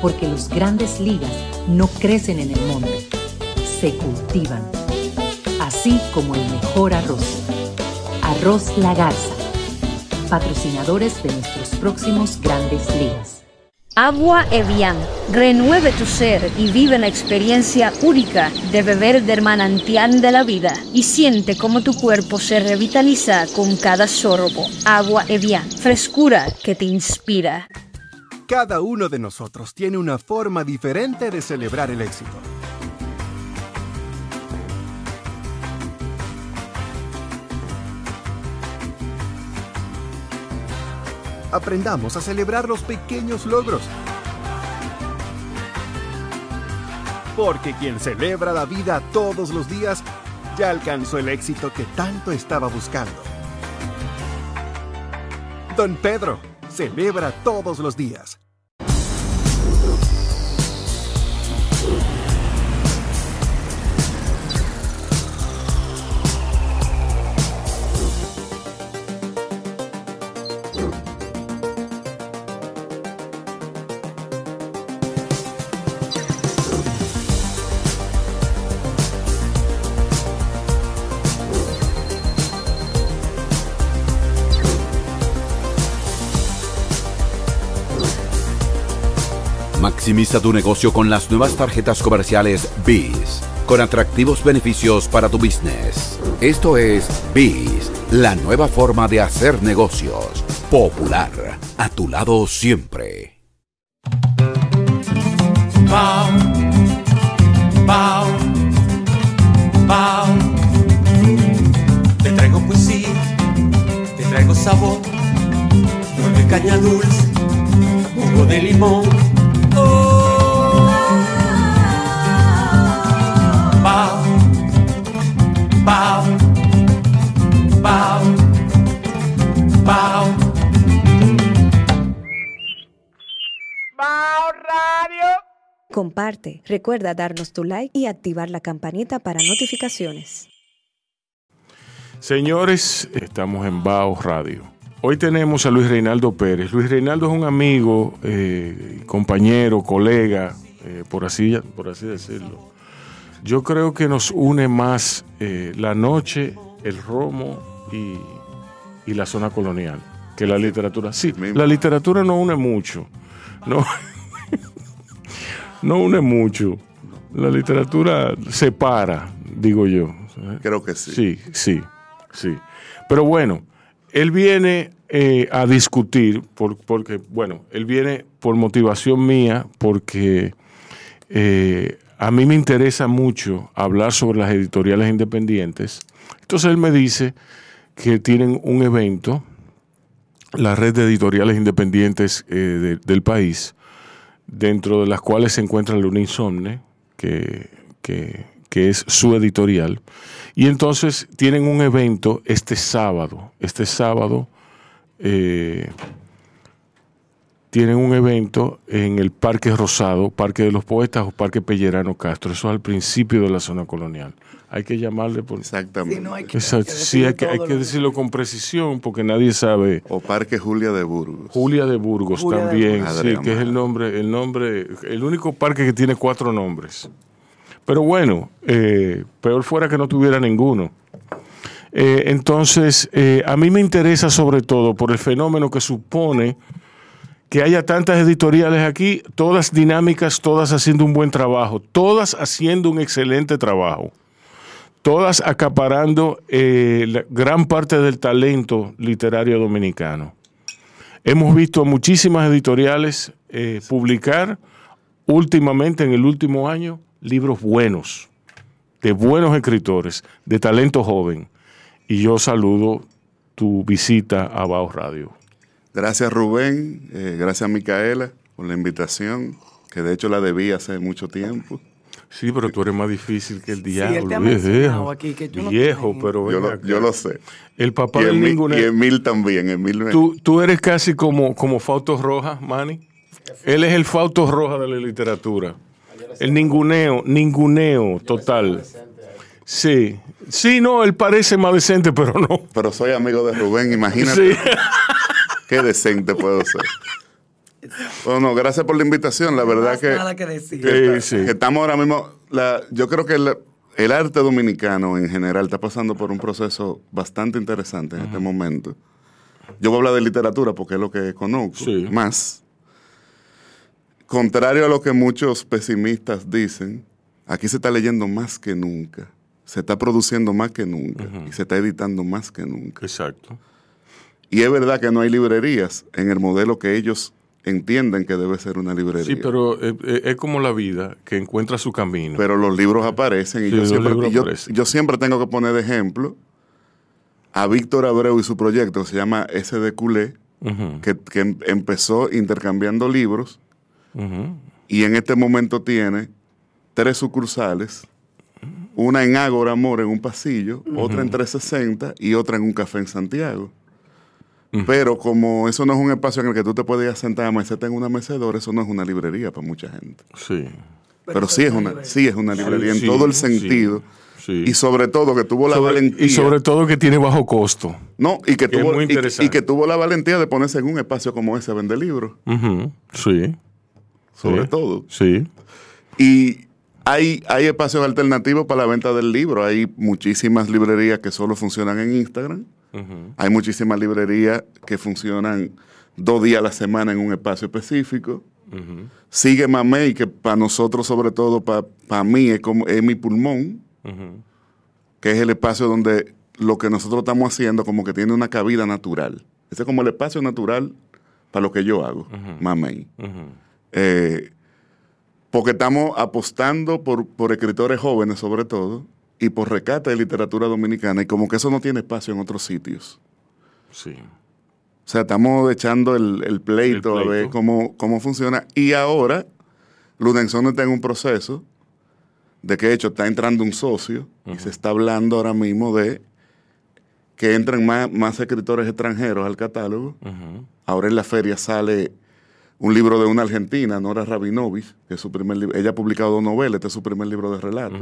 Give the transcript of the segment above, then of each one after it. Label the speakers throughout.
Speaker 1: Porque los grandes ligas no crecen en el monte, se cultivan. Así como el mejor arroz. Arroz La Garza. Patrocinadores de nuestros próximos grandes ligas.
Speaker 2: Agua Evian. Renueve tu ser y vive la experiencia única de beber del manantial de la vida y siente cómo tu cuerpo se revitaliza con cada sorbo. Agua Evian. Frescura que te inspira.
Speaker 3: Cada uno de nosotros tiene una forma diferente de celebrar el éxito. Aprendamos a celebrar los pequeños logros. Porque quien celebra la vida todos los días ya alcanzó el éxito que tanto estaba buscando. Don Pedro celebra todos los días.
Speaker 4: Maximiza tu negocio con las nuevas tarjetas comerciales BIS, con atractivos beneficios para tu business. Esto es BIS, la nueva forma de hacer negocios. Popular, a tu lado siempre.
Speaker 5: Bao, bao, bao. Te traigo poesía, te traigo sabor, nueve caña dulce, jugo de limón.
Speaker 6: Comparte, recuerda darnos tu like y activar la campanita para notificaciones.
Speaker 7: Señores, estamos en Bao Radio. Hoy tenemos a Luis Reinaldo Pérez. Luis Reinaldo es un amigo, eh, compañero, colega, eh, por, así, por así decirlo. Yo creo que nos une más eh, la noche, el romo y, y la zona colonial que la literatura. Sí, la literatura no une mucho. No, no une mucho. La literatura separa, digo yo.
Speaker 8: Creo que sí.
Speaker 7: Sí, sí, sí. Pero bueno, él viene eh, a discutir, por- porque, bueno, él viene por motivación mía, porque eh, a mí me interesa mucho hablar sobre las editoriales independientes. Entonces él me dice que tienen un evento, la red de editoriales independientes eh, de- del país, dentro de las cuales se encuentra la Uninsomne, que, que, que es su editorial. Y entonces tienen un evento este sábado. Este sábado eh, tienen un evento en el Parque Rosado, Parque de los Poetas o Parque Pellerano Castro. Eso es al principio de la zona colonial. Hay que llamarle por...
Speaker 8: Exactamente.
Speaker 7: Exacto. Sí, hay que, hay que decirlo con precisión porque nadie sabe.
Speaker 8: O Parque Julia de Burgos.
Speaker 7: Julia de Burgos
Speaker 8: Julia de
Speaker 7: también,
Speaker 8: Burgos.
Speaker 7: sí,
Speaker 8: Madre
Speaker 7: que es el nombre, el nombre, el único parque que tiene cuatro nombres. Pero bueno, eh, peor fuera que no tuviera ninguno. Eh, entonces, eh, a mí me interesa sobre todo por el fenómeno que supone que haya tantas editoriales aquí, todas dinámicas, todas haciendo un buen trabajo, todas haciendo un excelente trabajo, todas acaparando eh, gran parte del talento literario dominicano. Hemos visto muchísimas editoriales eh, publicar últimamente, en el último año, libros buenos, de buenos escritores, de talento joven. Y yo saludo tu visita a Baos Radio.
Speaker 8: Gracias Rubén, eh, gracias Micaela por la invitación, que de hecho la debí hace mucho tiempo.
Speaker 7: Sí, pero tú eres más difícil que el diablo.
Speaker 9: él te ha aquí que yo no
Speaker 7: viejo, pero
Speaker 8: Yo lo,
Speaker 7: acá.
Speaker 8: yo lo sé.
Speaker 7: El papá
Speaker 8: Y
Speaker 7: del
Speaker 8: Emil,
Speaker 7: ninguneo.
Speaker 8: y Emil también, Emil
Speaker 7: Tú, tú eres casi como, como Fausto Rojas, Manny. Él es el Fausto Rojas de la literatura. El ninguneo, ninguneo total. Sí, sí, no, él parece más decente, pero no.
Speaker 8: Pero soy amigo de Rubén, imagínate
Speaker 7: Sí.
Speaker 8: qué decente puedo ser. Bueno, gracias por la invitación. La verdad
Speaker 9: Más
Speaker 8: que,
Speaker 9: nada que decir.
Speaker 8: que
Speaker 7: Sí,
Speaker 8: está-
Speaker 7: sí.
Speaker 8: que estamos ahora mismo. la- yo creo que el, el arte dominicano en general está pasando por un proceso bastante interesante en este momento. Yo voy a hablar de literatura porque es lo que conozco
Speaker 7: Sí.
Speaker 8: más. Contrario a lo que muchos pesimistas dicen, aquí se está leyendo más que nunca. Se está produciendo más que nunca. Y se está editando más que nunca.
Speaker 7: Exacto.
Speaker 8: Y es verdad que no hay librerías en el modelo que ellos entienden que debe ser una librería.
Speaker 7: Sí, pero eh, eh, es como la vida, que encuentra su camino.
Speaker 8: Pero los libros aparecen y,
Speaker 7: Sí,
Speaker 8: yo, siempre, yo-
Speaker 7: aparecen.
Speaker 8: yo siempre tengo que poner de ejemplo a Víctor Abreu y su proyecto que se llama SD Culé, que, que em- empezó intercambiando libros y en este momento tiene tres sucursales, una en Ágora Amor en un pasillo, otra en 360 y otra en un café en Santiago. Pero como eso no es un espacio en el que tú te puedes ir a sentar a meseta en una mecedora, eso no es una librería para mucha gente.
Speaker 7: Sí.
Speaker 8: Pero, sí, es una, sí es una librería en
Speaker 7: sí,
Speaker 8: todo el sentido.
Speaker 7: sí.
Speaker 8: Y sobre todo que tuvo la
Speaker 7: Sobre-
Speaker 8: valentía.
Speaker 7: y sobre todo que tiene bajo costo.
Speaker 8: no, y que,
Speaker 7: que
Speaker 8: tuvo,
Speaker 7: muy
Speaker 8: y- y, que tuvo la valentía de ponerse en un espacio como ese a vender libros,
Speaker 7: Sí.
Speaker 8: sobre
Speaker 7: Sí.
Speaker 8: todo.
Speaker 7: Sí.
Speaker 8: Y hay, hay espacios alternativos para la venta del libro. Hay muchísimas librerías que solo funcionan en Instagram. Hay muchísimas librerías que funcionan dos días a la semana en un espacio específico.
Speaker 7: Ujú.
Speaker 8: Sigue Mamey, que para nosotros, sobre todo para mí, es, como, es mi pulmón, que es el espacio donde lo que nosotros estamos haciendo como que tiene una cabida natural. Ese es como el espacio natural para lo que yo hago, Mamey. Eh, porque estamos apostando por, por escritores jóvenes sobre todo y por recata de literatura dominicana y como que eso no tiene espacio en otros sitios.
Speaker 7: Sí.
Speaker 8: O sea, estamos echando el, el pleito,
Speaker 7: El
Speaker 8: a ver
Speaker 7: pleito.
Speaker 8: cómo, cómo funciona. Y ahora, Ludenzón está en un proceso de que, de hecho, está entrando un socio y se está hablando ahora mismo de que entren más, más escritores extranjeros al catálogo. Ahora en la feria sale un libro de una argentina, Nora Rabinovich, que es su primer libro. Ella ha publicado dos novelas, este es su primer libro de relatos.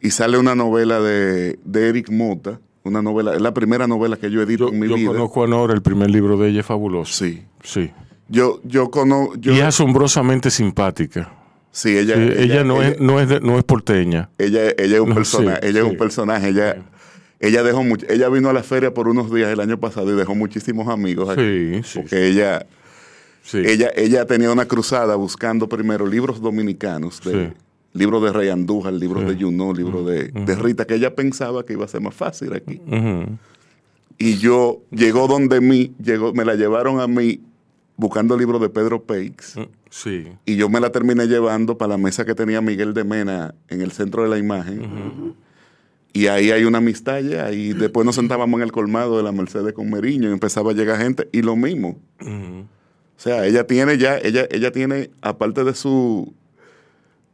Speaker 8: Y sale una novela de, de Eric Mota, una novela, es la primera novela que yo edito
Speaker 7: Yo,
Speaker 8: en mi
Speaker 7: yo
Speaker 8: vida.
Speaker 7: conozco a Nora, el primer libro de ella es fabuloso.
Speaker 8: Sí.
Speaker 7: Sí.
Speaker 8: Yo, yo conozco. Yo,
Speaker 7: y es asombrosamente simpática.
Speaker 8: sí, ella,
Speaker 7: Sí,
Speaker 8: ella,
Speaker 7: ella, no,
Speaker 8: ella,
Speaker 7: es, no, es de- no es porteña.
Speaker 8: ella, ella es un
Speaker 7: No,
Speaker 8: personaje.
Speaker 7: sí,
Speaker 8: ella es un personaje. Ella, ella dejó mucho, ella vino a la feria por unos días el año pasado y dejó muchísimos amigos aquí.
Speaker 7: Sí, sí,
Speaker 8: porque ella,
Speaker 7: Sí.
Speaker 8: ella, ella tenía una cruzada buscando primero libros dominicanos, de,
Speaker 7: Sí.
Speaker 8: libros de Rey Andújar, libros
Speaker 7: Sí.
Speaker 8: de Junot, libros de, de Rita, que ella pensaba que iba a ser más fácil aquí. Y yo, llegó donde mí, llegó, me la llevaron a mí buscando libros de Pedro Peix.
Speaker 7: Sí.
Speaker 8: Y yo me la terminé llevando para la mesa que tenía Miguel de Mena en el centro de la imagen. Y ahí hay una amistad ya. Y después nos sentábamos en el colmado de la Mercedes con Meriño y empezaba a llegar gente. Y lo mismo. O sea, ella tiene ya, ella, ella tiene, aparte de su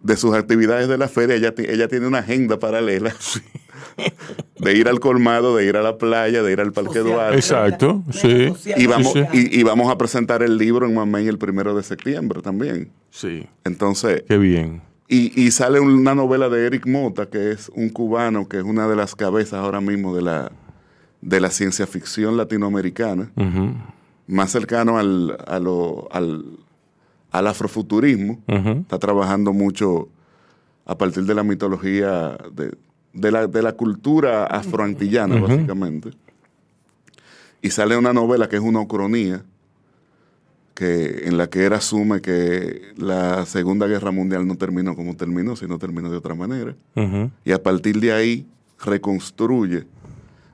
Speaker 8: de sus actividades de la feria, ella, ella tiene una agenda paralela de ir al colmado, de ir a la playa, de ir al Parque
Speaker 9: Social.
Speaker 8: Duarte.
Speaker 7: Exacto, sí.
Speaker 8: Y vamos,
Speaker 7: Sí, sí.
Speaker 8: y, y vamos a presentar el libro en Mamey el primero de septiembre también.
Speaker 7: Sí.
Speaker 8: Entonces,
Speaker 7: Qué bien.
Speaker 8: y, y sale una novela de Eric Mota, que es un cubano, que es una de las cabezas ahora mismo de la, de la ciencia ficción latinoamericana,
Speaker 7: Ujú.
Speaker 8: Más cercano al, a lo- al, al afrofuturismo. Está trabajando mucho a partir de la mitología, de, de la, de la cultura afroantillana, básicamente. Y sale una novela que es una ucronía, que, en la que él asume que la Segunda Guerra Mundial no terminó como terminó, sino terminó de otra manera. Y a partir de ahí reconstruye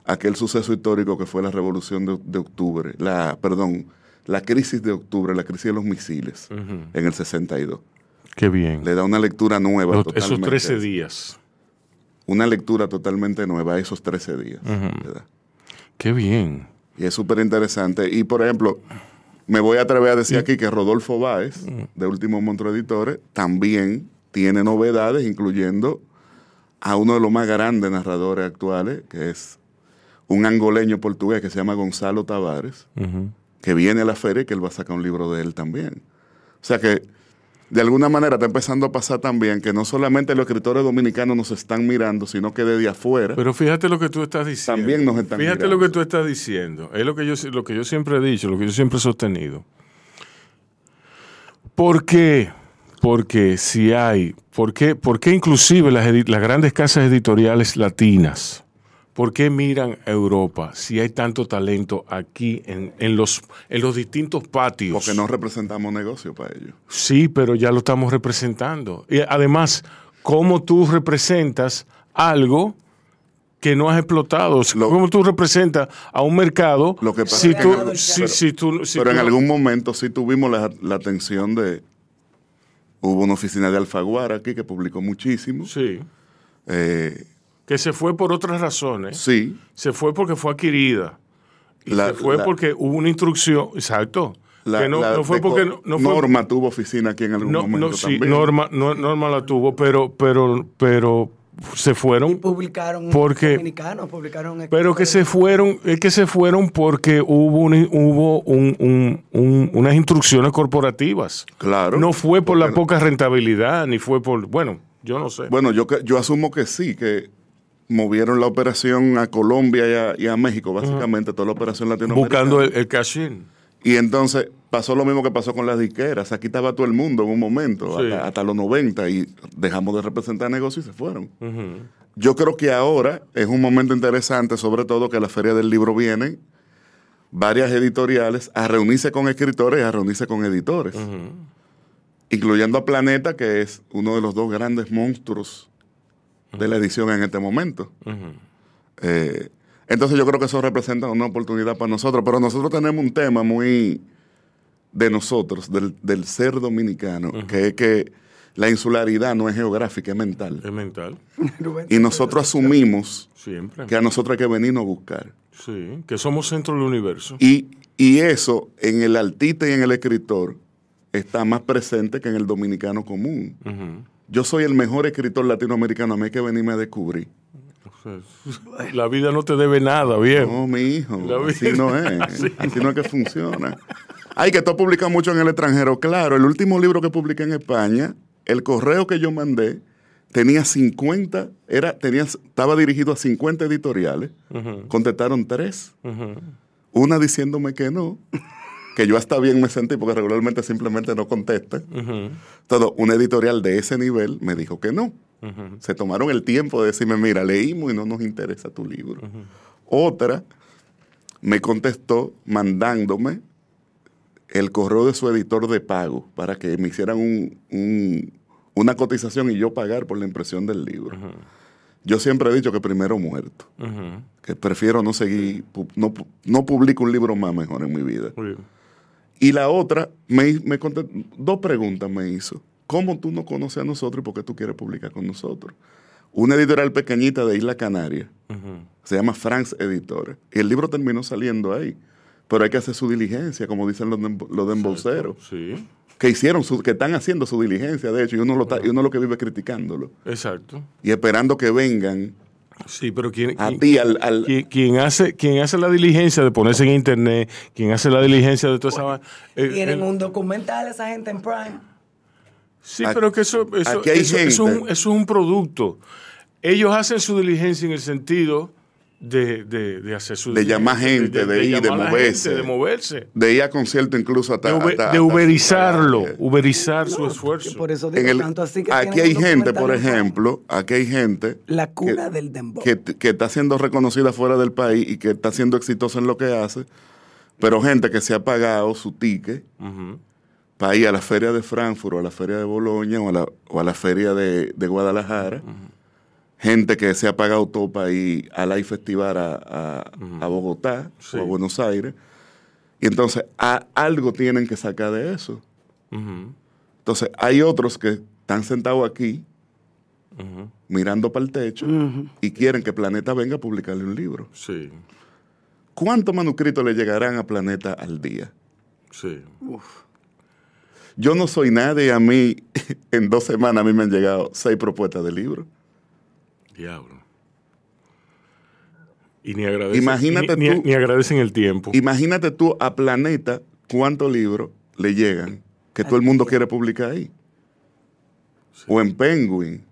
Speaker 8: aquel suceso histórico que fue la Revolución de, de Octubre, la, perdón, la crisis de octubre, la crisis de los misiles en el 62.
Speaker 7: Qué bien.
Speaker 8: Le da una lectura nueva.
Speaker 7: Los- esos
Speaker 8: totalmente.
Speaker 7: 13 días.
Speaker 8: Una lectura totalmente nueva a esos 13 días.
Speaker 7: Qué bien.
Speaker 8: Y es súper interesante. Y por ejemplo, me voy a atrever a decir aquí que Rodolfo Báez, de Último Monstruo Editores, también tiene novedades, incluyendo a uno de los más grandes narradores actuales, que es un angoleño portugués que se llama Gonzalo Tavares, que viene a la feria y que él va a sacar un libro de él también. O sea que, de alguna manera, está empezando a pasar también que no solamente los escritores dominicanos nos están mirando, sino que desde afuera
Speaker 7: Pero fíjate lo que tú estás diciendo.
Speaker 8: también nos están
Speaker 7: Fíjate
Speaker 8: mirando.
Speaker 7: lo que tú estás diciendo. Es lo que yo lo que yo siempre he dicho, lo que yo siempre he sostenido. ¿Por qué? Porque si hay, ¿por qué, por qué inclusive las grandes casas editoriales latinas, por qué miran a Europa si hay tanto talento aquí en, en los, en los distintos patios?
Speaker 8: Porque no representamos negocio para ellos.
Speaker 7: Sí, pero ya lo estamos representando. Y además, ¿cómo tú representas algo que no has explotado? ¿Cómo tú representas a un mercado
Speaker 8: Lo que pasa
Speaker 7: si
Speaker 8: que
Speaker 7: tú, si,
Speaker 8: pero-
Speaker 7: si tú- si
Speaker 8: pero
Speaker 7: tú
Speaker 8: en algún momento sí tuvimos la, la atención de... Hubo una oficina de Alfaguara aquí que publicó muchísimo.
Speaker 7: Sí.
Speaker 8: Eh,
Speaker 7: que se fue por otras razones.
Speaker 8: Sí.
Speaker 7: Se fue porque fue adquirida. Y
Speaker 8: La-
Speaker 7: se fue
Speaker 8: la-
Speaker 7: porque hubo una instrucción, exacto.
Speaker 8: la,
Speaker 7: que no,
Speaker 8: la
Speaker 7: no fue
Speaker 8: de
Speaker 7: porque no, no fue
Speaker 8: Norma tuvo oficina aquí en algún
Speaker 7: No,
Speaker 8: momento
Speaker 7: no, sí,
Speaker 8: también.
Speaker 7: Norma, no- Norma la tuvo, pero, pero, pero se fueron
Speaker 9: Publicaron
Speaker 7: porque
Speaker 9: dominicanos, publicaron
Speaker 7: pero que se fueron, es que se fueron porque hubo un- hubo un- un- un- unas instrucciones corporativas.
Speaker 8: Claro.
Speaker 7: No fue por la poca rentabilidad, ni fue por, bueno, yo no sé.
Speaker 8: Bueno, yo, que- yo asumo que sí, que movieron la operación a Colombia y a, y a México, básicamente, toda la operación latinoamericana.
Speaker 7: Buscando el, el cash-in.
Speaker 8: Y entonces pasó lo mismo que pasó con las disqueras. Aquí estaba todo el mundo en un momento,
Speaker 7: Sí.
Speaker 8: hasta, hasta los 90, y dejamos de representar negocios y se fueron. Yo creo que ahora es un momento interesante, sobre todo que la Feria del Libro vienen varias editoriales a reunirse con escritores y a reunirse con editores, incluyendo a Planeta, que es uno de los dos grandes monstruos de la edición en este momento. Eh, entonces yo creo que eso representa una oportunidad para nosotros, pero nosotros tenemos un tema muy de nosotros, del, del ser dominicano, que es que la insularidad no es geográfica, es mental.
Speaker 7: Es mental.
Speaker 8: Y nosotros asumimos
Speaker 7: Siempre.
Speaker 8: que a nosotros hay que venirnos a buscar.
Speaker 7: Sí, que somos centro del universo.
Speaker 8: Y, y eso en el artista y en el escritor está más presente que en el dominicano común. Yo soy el mejor escritor latinoamericano, a mí hay que venirme a descubrir.
Speaker 7: La vida no te debe nada, bien.
Speaker 8: No, mi hijo, así no es.
Speaker 7: Así
Speaker 8: Así no es que funciona. Ay, que tú publicas mucho en el extranjero. Claro, el último libro que publiqué en España, el correo que yo mandé tenía 50, era, tenía, estaba dirigido a 50 editoriales. Contestaron tres. Una diciéndome que no, que yo hasta bien me sentí porque regularmente simplemente no contestan.
Speaker 7: Ujú.
Speaker 8: Todo, una editorial de ese nivel me dijo que no. Se tomaron el tiempo de decirme, mira, leímos y no nos interesa tu libro. Otra me contestó mandándome el correo de su editor de pago para que me hicieran un- un- una cotización y yo pagar por la impresión del libro. Yo siempre he dicho que primero muerto, que prefiero no seguir, no, no publico un libro más mejor en mi vida.
Speaker 7: Muy bien.
Speaker 8: Y la otra, me, me contestó, dos preguntas me hizo. ¿Cómo tú no conoces a nosotros y por qué tú quieres publicar con nosotros? Una editorial pequeñita de Isla Canaria, se llama France Editores. Y el libro terminó saliendo ahí. Pero hay que hacer su diligencia, como dicen los, de los de embolseros.
Speaker 7: Sí,
Speaker 8: Que hicieron, su- que están haciendo su diligencia, de hecho, y uno, lo está- y uno lo que vive criticándolo.
Speaker 7: exacto.
Speaker 8: Y esperando que vengan
Speaker 7: Sí, pero quien,
Speaker 8: a
Speaker 7: quien-
Speaker 8: ti al... al-
Speaker 7: quien, quien hace, quien hace la diligencia de ponerse en internet, quien hace la diligencia de toda esa... va- eh,
Speaker 9: Tienen
Speaker 7: el-
Speaker 9: un documental esa gente en Prime.
Speaker 7: Sí,
Speaker 8: Aquí-
Speaker 7: pero que eso, eso,
Speaker 8: aquí hay
Speaker 7: eso- eso es un,
Speaker 8: gente-
Speaker 7: eso es un producto. Ellos hacen su diligencia en el sentido de, de, de hacer su
Speaker 8: De llamar gente, de ir, de moverse.
Speaker 7: gente, de moverse.
Speaker 8: de ir a concierto incluso hasta...
Speaker 7: De, ube-
Speaker 8: hasta-
Speaker 7: de
Speaker 8: hasta-
Speaker 7: uberizarlo, uberizar su esfuerzo.
Speaker 9: Por eso digo
Speaker 8: el-
Speaker 9: tanto así que
Speaker 8: aquí hay gente, por ejemplo, aquí hay gente
Speaker 9: La cuna del dembow.
Speaker 8: que, que está siendo reconocida fuera del país y que está siendo exitosa en lo que hace Pero gente que se ha pagado su ticket para ir a la feria de Frankfurt o a la feria de Boloña o a la, o a la feria de, de Guadalajara. Gente que se ha pagado todo para ir a la Festival a, a- a Bogotá o a Buenos Aires. Y entonces a- algo tienen que sacar de eso. Entonces hay otros que están sentados aquí mirando para el techo y quieren que Planeta venga a publicarle un libro.
Speaker 7: Sí,
Speaker 8: ¿Cuántos manuscritos le llegarán a Planeta al día?
Speaker 7: sí.
Speaker 8: Yo no soy nadie, a mí en dos semanas a mí me han llegado seis propuestas de libro.
Speaker 7: Diablo. Y ni agradecen,
Speaker 8: Imagínate
Speaker 7: ni,
Speaker 8: tú-
Speaker 7: ni agradecen el tiempo.
Speaker 8: Imagínate tú a Planeta cuántos libros le llegan que todo el mundo quiere publicar ahí. O en Penguin.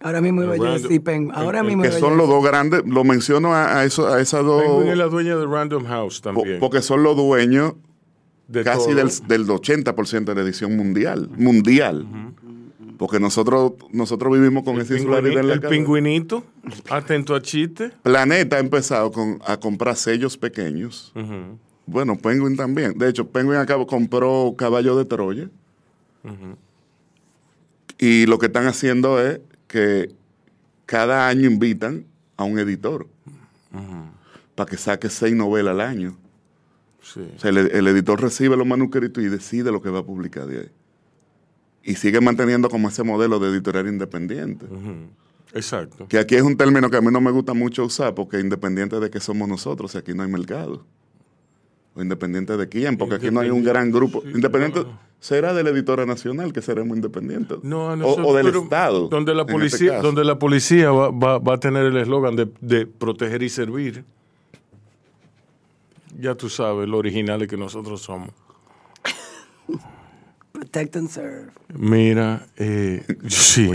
Speaker 9: Ahora mismo iba yo a decir Penguin. Ahora
Speaker 7: el- el
Speaker 9: mismo
Speaker 8: Que son los dos grandes, lo menciono a, a eso, a esas dos,
Speaker 7: Penguin es la dueña de Random House
Speaker 8: po-
Speaker 7: también.
Speaker 8: porque son los dueños
Speaker 7: De
Speaker 8: casi
Speaker 7: todo.
Speaker 8: del, del 80% de la edición mundial. Mundial. Porque nosotros, nosotros vivimos con esa insularidad en la
Speaker 7: el
Speaker 8: cabeza.
Speaker 7: pingüinito, atento a chiste.
Speaker 8: Planeta ha empezado con, a comprar sellos pequeños. Bueno, Penguin también. De hecho, Penguin acabó, compró Caballo de Troya. Y lo que están haciendo es que cada año invitan a un editor para que saque seis novelas al año.
Speaker 7: Sí.
Speaker 8: O sea, el, el editor recibe los manuscritos y decide lo que va a publicar de ahí. Y sigue manteniendo como ese modelo de editorial independiente.
Speaker 7: Exacto.
Speaker 8: Que aquí es un término que a mí no me gusta mucho usar porque independiente de que somos nosotros, aquí no hay mercado. O independiente de quién, porque aquí no hay un gran grupo. Independiente será de la editora nacional que seremos independientes.
Speaker 7: No, a
Speaker 8: o, o del Estado.
Speaker 7: Donde la
Speaker 8: este
Speaker 7: policía, donde la policía va, va- va a tener el eslogan de, de proteger y servir. Ya tú sabes lo originales que nosotros somos.
Speaker 9: Protect and serve.
Speaker 7: Mira, eh, sí,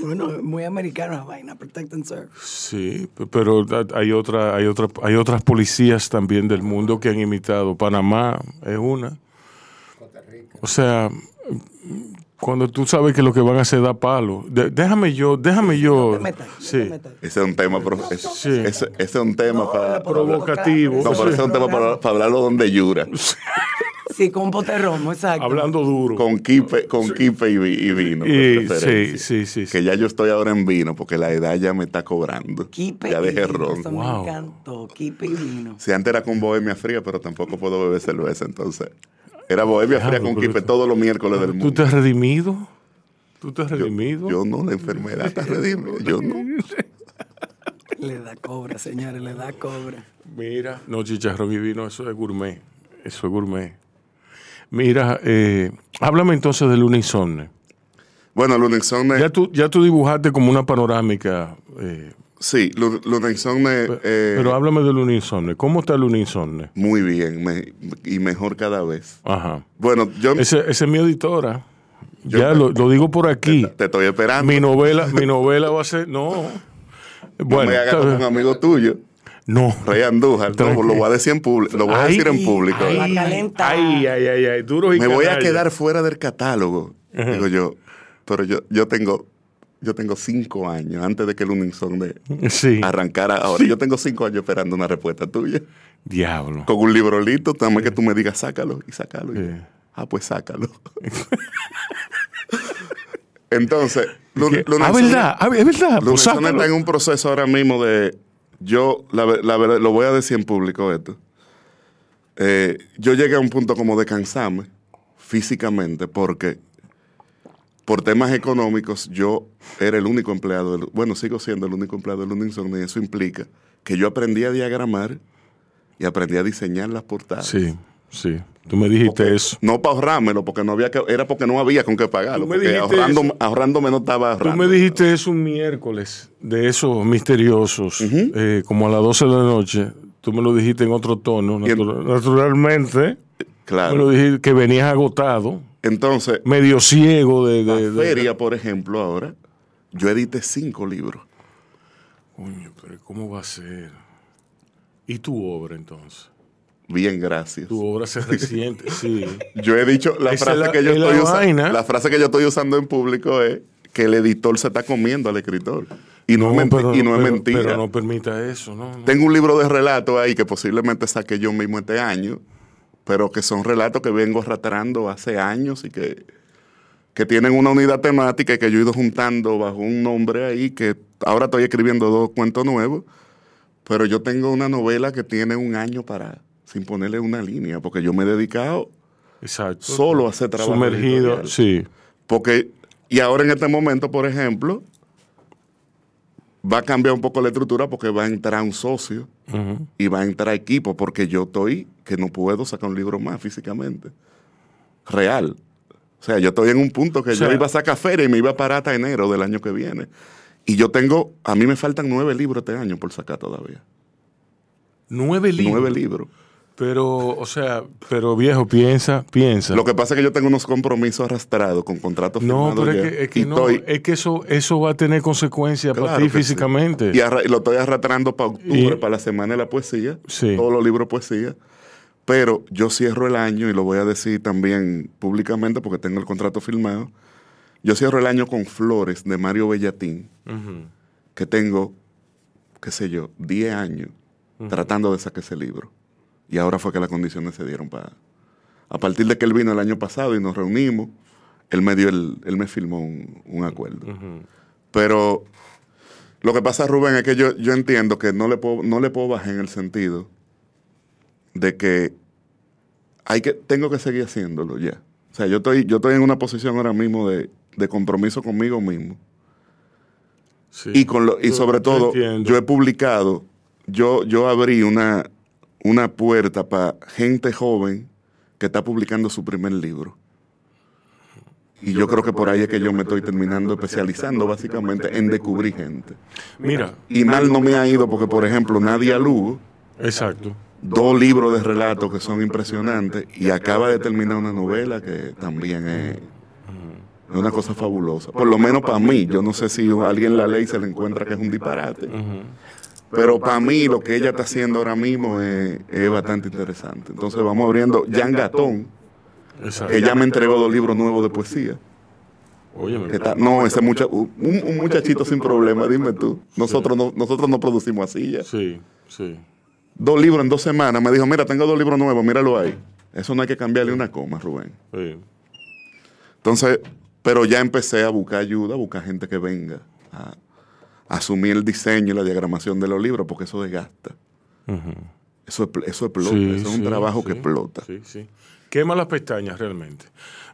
Speaker 9: Bueno, muy americano la vaina, protect and serve.
Speaker 7: sí, pero hay otra, hay otra, hay otras policías también del mundo que han imitado. Panamá es una. O sea, cuando tú sabes que lo que van a hacer da palo, de- déjame yo, déjame yo, sí,
Speaker 8: Ese es un tema, pro- ese,
Speaker 7: Sí.
Speaker 8: ese- ese es un tema para
Speaker 7: provocativo.
Speaker 8: No, pero ese es un tema para, para hablarlo donde Yura.
Speaker 9: Sí, con un pote de romo, exacto.
Speaker 7: hablando duro.
Speaker 8: Con kipe, con kipe y, vi- y vino.
Speaker 7: Y- sí, sí, sí, sí.
Speaker 8: Que ya yo estoy ahora en vino porque la edad ya me está cobrando.
Speaker 9: Kipe
Speaker 8: ya
Speaker 9: y
Speaker 8: dejé
Speaker 9: vino,
Speaker 8: ron.
Speaker 9: Eso me encantó. Kipe y vino.
Speaker 8: Si antes era con bohemia fría, pero tampoco puedo beber cerveza, entonces. Era bohemia fría con kipe
Speaker 7: tú-
Speaker 8: todos los miércoles del
Speaker 7: ¿Tú
Speaker 8: mundo.
Speaker 7: te has redimido? ¿Tú te has redimido?
Speaker 8: Yo no, la enfermedad está redimida. Yo no.
Speaker 9: Le da cobra, señores, le da cobra.
Speaker 7: Mira, no, chicharrón y vino, eso es gourmet. Eso es gourmet. Mira, eh, háblame entonces del Unisonne.
Speaker 8: Bueno, Lunexone.
Speaker 7: Ya tú, ya tú dibujaste como una panorámica. eh,
Speaker 8: Sí, Lu- Lunexone. eh,
Speaker 7: pero háblame del Unisonne. ¿Cómo está el Unisonne?
Speaker 8: Muy bien me- y mejor cada vez.
Speaker 7: Ajá.
Speaker 8: Bueno, yo
Speaker 7: Ese, ese es mi editora.
Speaker 8: Yo-
Speaker 7: ya lo, lo digo por aquí.
Speaker 8: te estoy esperando.
Speaker 7: Mi novela, mi novela va a ser. No.
Speaker 8: no
Speaker 7: Bueno,
Speaker 8: me hagas como un amigo tuyo,
Speaker 7: no.
Speaker 8: Rey Andújar. No, lo voy a decir en público. Lo voy a
Speaker 7: Ay,
Speaker 8: decir en público.
Speaker 7: Ay, ay, ay, ay, ay, duros y
Speaker 8: me voy a quedar fuera del catálogo. Digo yo, pero yo, yo tengo yo tengo cinco años antes de que el Unison de
Speaker 7: Sí.
Speaker 8: arrancara ahora. Yo tengo cinco años esperando una respuesta tuya.
Speaker 7: Diablo.
Speaker 8: Con un libro listo, también que tú me digas, sácalo y sácalo. Y-
Speaker 7: Sí.
Speaker 8: Ah, pues sácalo. Entonces, Luna
Speaker 7: ah, verdad, ah, es verdad.
Speaker 8: Luna
Speaker 7: Pues
Speaker 8: está en un proceso ahora mismo de. Yo, la, la verdad, lo voy a decir en público esto. Eh, yo llegué a un punto como de cansarme físicamente porque por temas económicos yo era el único empleado, del- bueno, sigo siendo el único empleado del Luna Insomnia y eso implica que yo aprendí a diagramar y aprendí a diseñar las portadas.
Speaker 7: Sí, sí. Tú me dijiste eso.
Speaker 8: No para ahorrármelo, porque no había que, era porque no había con qué pagarlo.
Speaker 7: Tú
Speaker 8: Porque
Speaker 7: dijiste
Speaker 8: ahorrándome,
Speaker 7: eso.
Speaker 8: ahorrándome no estaba
Speaker 7: Tú
Speaker 8: ahorrando.
Speaker 7: me dijiste eso un miércoles, de esos misteriosos, eh, como a las 12 de la noche. Tú me lo dijiste en otro tono,
Speaker 8: en-
Speaker 7: naturalmente.
Speaker 8: Claro.
Speaker 7: Me lo dijiste que venías agotado,
Speaker 8: Entonces,
Speaker 7: medio ciego de... de-
Speaker 8: la
Speaker 7: de-
Speaker 8: feria, por ejemplo, ahora, yo edité cinco libros.
Speaker 7: Coño, pero ¿cómo va a ser? ¿Y tu obra entonces?
Speaker 8: Bien, gracias.
Speaker 7: Tu obra se reciente, sí.
Speaker 8: Yo he dicho, la
Speaker 7: Esa
Speaker 8: frase,
Speaker 7: la-
Speaker 8: que yo
Speaker 7: es
Speaker 8: estoy usa-
Speaker 7: vaina.
Speaker 8: la frase que yo estoy usando en público es que el editor se está comiendo al escritor. Y no, es, menti-
Speaker 7: pero,
Speaker 8: y no es
Speaker 7: pero-
Speaker 8: mentira.
Speaker 7: Pero no permita eso, ¿no? no.
Speaker 8: Tengo un libro de relatos ahí que posiblemente saqué yo mismo este año, pero que son relatos que vengo arrastrando hace años y que, que tienen una unidad temática y que yo he ido juntando bajo un nombre ahí, que ahora estoy escribiendo dos cuentos nuevos, pero yo tengo una novela que tiene un año para, sin ponerle una línea, porque yo me he dedicado
Speaker 7: Exacto.
Speaker 8: solo a hacer trabajo.
Speaker 7: Sumergido,
Speaker 8: editorial.
Speaker 7: sí.
Speaker 8: Porque, y ahora en este momento, por ejemplo, va a cambiar un poco la estructura porque va a entrar un socio y va a entrar equipo porque yo estoy que no puedo sacar un libro más físicamente. Real. O sea, yo estoy en un punto que
Speaker 7: O sea-
Speaker 8: yo iba a sacar feria y me iba a parar hasta enero del año que viene. Y yo tengo, a mí me faltan nueve libros este año por sacar todavía.
Speaker 7: Nueve libros.
Speaker 8: Nueve libros.
Speaker 7: Pero, o sea, pero viejo, piensa, piensa.
Speaker 8: Lo que pasa es que yo tengo unos compromisos arrastrados con contratos
Speaker 7: no,
Speaker 8: firmados
Speaker 7: pero es
Speaker 8: ya,
Speaker 7: que, es que no,
Speaker 8: estoy-
Speaker 7: es que eso, eso va a tener consecuencias para ti
Speaker 8: sí.
Speaker 7: físicamente.
Speaker 8: Y, arra- y lo estoy arrastrando para octubre,
Speaker 7: Y-
Speaker 8: para la semana de la poesía.
Speaker 7: Sí.
Speaker 8: Todos los libros de poesía. Pero yo cierro el año, y lo voy a decir también públicamente porque tengo el contrato firmado. Yo cierro el año con Flores de Mario Bellatín, que tengo, qué sé yo, 10 años tratando de sacar ese libro. Y ahora fue que las condiciones se dieron para... A partir de que él vino el año pasado y nos reunimos, él me dio el, él me firmó un, un acuerdo. Pero lo que pasa, Rubén, es que yo, yo entiendo que no le, puedo, no le puedo bajar en el sentido de que, hay que tengo que seguir haciéndolo ya. O sea, yo estoy, yo estoy en una posición ahora mismo de, de compromiso conmigo mismo.
Speaker 7: Sí.
Speaker 8: Y, con lo, y sobre todo,
Speaker 7: entiendo.
Speaker 8: yo he publicado, yo, yo abrí una, una puerta para gente joven que está publicando su primer libro. Y yo creo que por ahí es que yo me estoy terminando especializando básicamente en descubrir gente.
Speaker 7: Mira,
Speaker 8: Y mal no me ha ido porque, por ejemplo, Nadia Lugo,
Speaker 7: exacto.
Speaker 8: dos libros de relatos que son impresionantes y acaba de terminar una novela que también es, una cosa fabulosa. Por lo menos para mí, yo no sé si a alguien la ley se le encuentra que es un disparate, pero para mí lo que ella está haciendo ahora mismo es, es bastante interesante. Entonces vamos abriendo Jan Gatón,
Speaker 7: Exacto.
Speaker 8: que ya me entregó dos libros nuevos de poesía.
Speaker 7: Óyeme,
Speaker 8: Que está- no, ese mucha- un, un muchachito sin problema, dime tú. Nosotros no, nosotros no producimos así ya.
Speaker 7: Sí, sí.
Speaker 8: Dos libros en dos semanas. Me dijo, mira, tengo dos libros nuevos, míralo ahí. Eso no hay que cambiarle una coma, Rubén.
Speaker 7: sí.
Speaker 8: Entonces, pero ya empecé a buscar ayuda, a buscar gente que venga a, a asumir el diseño y la diagramación de los libros, porque eso desgasta. Eso, es- eso explota,
Speaker 7: Sí,
Speaker 8: eso es un
Speaker 7: sí,
Speaker 8: trabajo que explota.
Speaker 7: Sí, sí. Quema las pestañas realmente.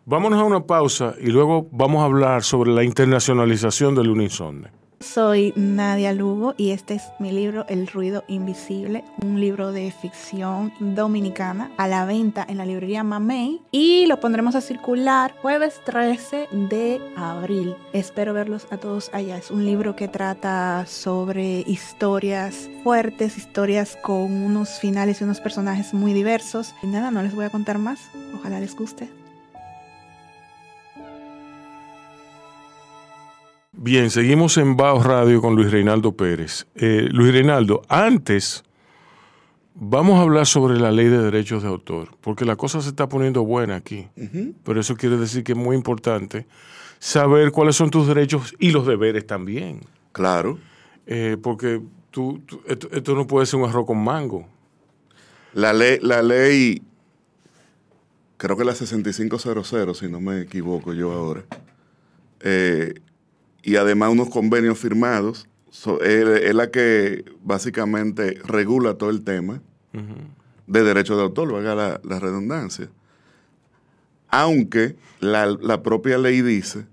Speaker 7: Vámonos a una pausa y luego vamos a hablar sobre la internacionalización del Unisonne.
Speaker 10: Soy Nadia Lugo y este es mi libro El ruido invisible, un libro de ficción dominicana a la venta en la librería Mamey y lo pondremos a circular jueves 13 de abril. Espero verlos a todos allá. Es un libro que trata sobre historias fuertes, historias con unos finales y unos personajes muy diversos. Y nada, no les voy a contar más. Ojalá les guste.
Speaker 7: Bien, seguimos en Baos Radio con Luis Reinaldo Pérez. Eh, Luis Reinaldo, antes vamos a hablar sobre la ley de derechos de autor, porque la cosa se está poniendo buena aquí. Pero eso quiere decir que es muy importante saber cuáles son tus derechos y los deberes también.
Speaker 8: Claro.
Speaker 7: Eh, porque tú, tú- esto, esto no puede ser un arroz con mango.
Speaker 8: La ley, la ley, creo que la 6500, si no me equivoco yo ahora, eh, y además unos convenios firmados, so- es, es la que básicamente regula todo el tema de derecho de autor, valga la, la redundancia. Aunque la, la propia ley dice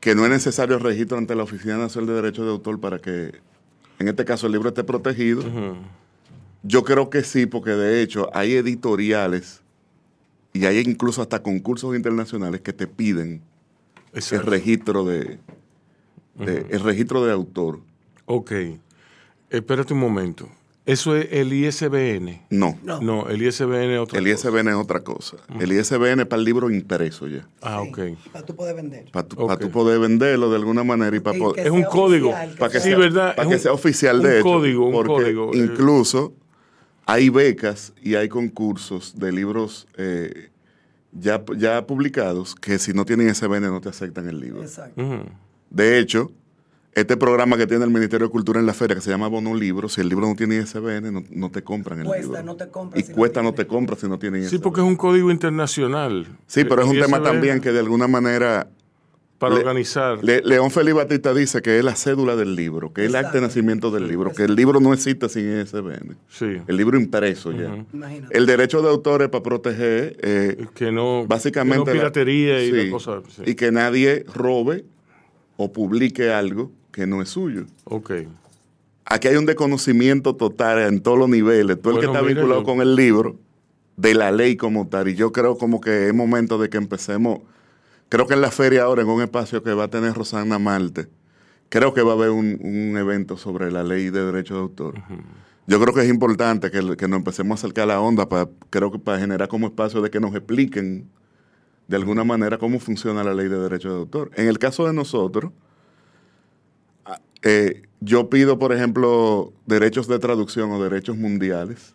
Speaker 8: que no es necesario registro ante la Oficina Nacional de Derechos de Autor para que, en este caso, el libro esté protegido. Yo creo que sí, porque de hecho hay editoriales y hay incluso hasta concursos internacionales que te piden el
Speaker 7: Exacto.
Speaker 8: registro de, de- el registro de autor.
Speaker 7: Ok. Espérate un momento. ¿Eso es el ISBN?
Speaker 8: No.
Speaker 7: No, el ISBN es otra
Speaker 8: El ISBN es otra cosa. El ISBN es para el libro impreso ya.
Speaker 7: Ah, ok.
Speaker 9: Para tú poder vender.
Speaker 8: Para tú,
Speaker 7: Ok.
Speaker 8: pa' tú poder venderlo de alguna manera y para poder...
Speaker 7: Es un código.
Speaker 8: para que,
Speaker 7: Sí,
Speaker 8: sea,
Speaker 7: ¿verdad?
Speaker 8: para
Speaker 7: Es
Speaker 8: que
Speaker 7: un-
Speaker 8: sea oficial
Speaker 7: un
Speaker 8: de hecho.
Speaker 7: código, un
Speaker 8: porque
Speaker 7: código, eh.
Speaker 8: Incluso hay becas y hay concursos de libros eh, ya, ya publicados que si no tienen SBN no te aceptan el libro.
Speaker 9: Exacto.
Speaker 8: De hecho, este programa que tiene el Ministerio de Cultura en la feria que se llama Bono Libro, si el libro no tiene ISBN, no, no te compran el
Speaker 9: Cuesta,
Speaker 8: libro.
Speaker 9: no te compras
Speaker 8: y
Speaker 9: si no
Speaker 8: cuesta no te compras si no tiene ISBN.
Speaker 7: Sí, porque es un código internacional.
Speaker 8: Sí, pero es un tema también que de alguna manera...
Speaker 7: Para
Speaker 8: Le-
Speaker 7: organizar.
Speaker 8: Le- León Felipe Batista dice que es la cédula del libro, que es el acta de nacimiento del libro, que el libro no existe sin ISBN.
Speaker 7: Sí.
Speaker 8: El libro impreso ya.
Speaker 9: Imagínate.
Speaker 8: El derecho de autor es para proteger eh,
Speaker 7: que no,
Speaker 8: básicamente
Speaker 7: que no
Speaker 8: la-
Speaker 7: piratería y
Speaker 8: sí,
Speaker 7: la cosa. sí.
Speaker 8: y que nadie robe o publique algo que no es suyo.
Speaker 7: Ok.
Speaker 8: Aquí hay un desconocimiento total en todos los niveles. Todo el que
Speaker 7: Bueno,
Speaker 8: está vinculado con el libro, de la ley como tal. Y yo creo como que es momento de que empecemos. Creo que en la feria ahora, en un espacio que va a tener Rosana Marte, creo que va a haber un, un evento sobre la ley de derecho de autor. Yo creo que es importante que, que nos empecemos a acercar a la onda, para, creo que para generar como espacio de que nos expliquen de alguna manera cómo funciona la ley de derecho de autor. En el caso de nosotros, eh, yo pido, por ejemplo, derechos de traducción o derechos mundiales.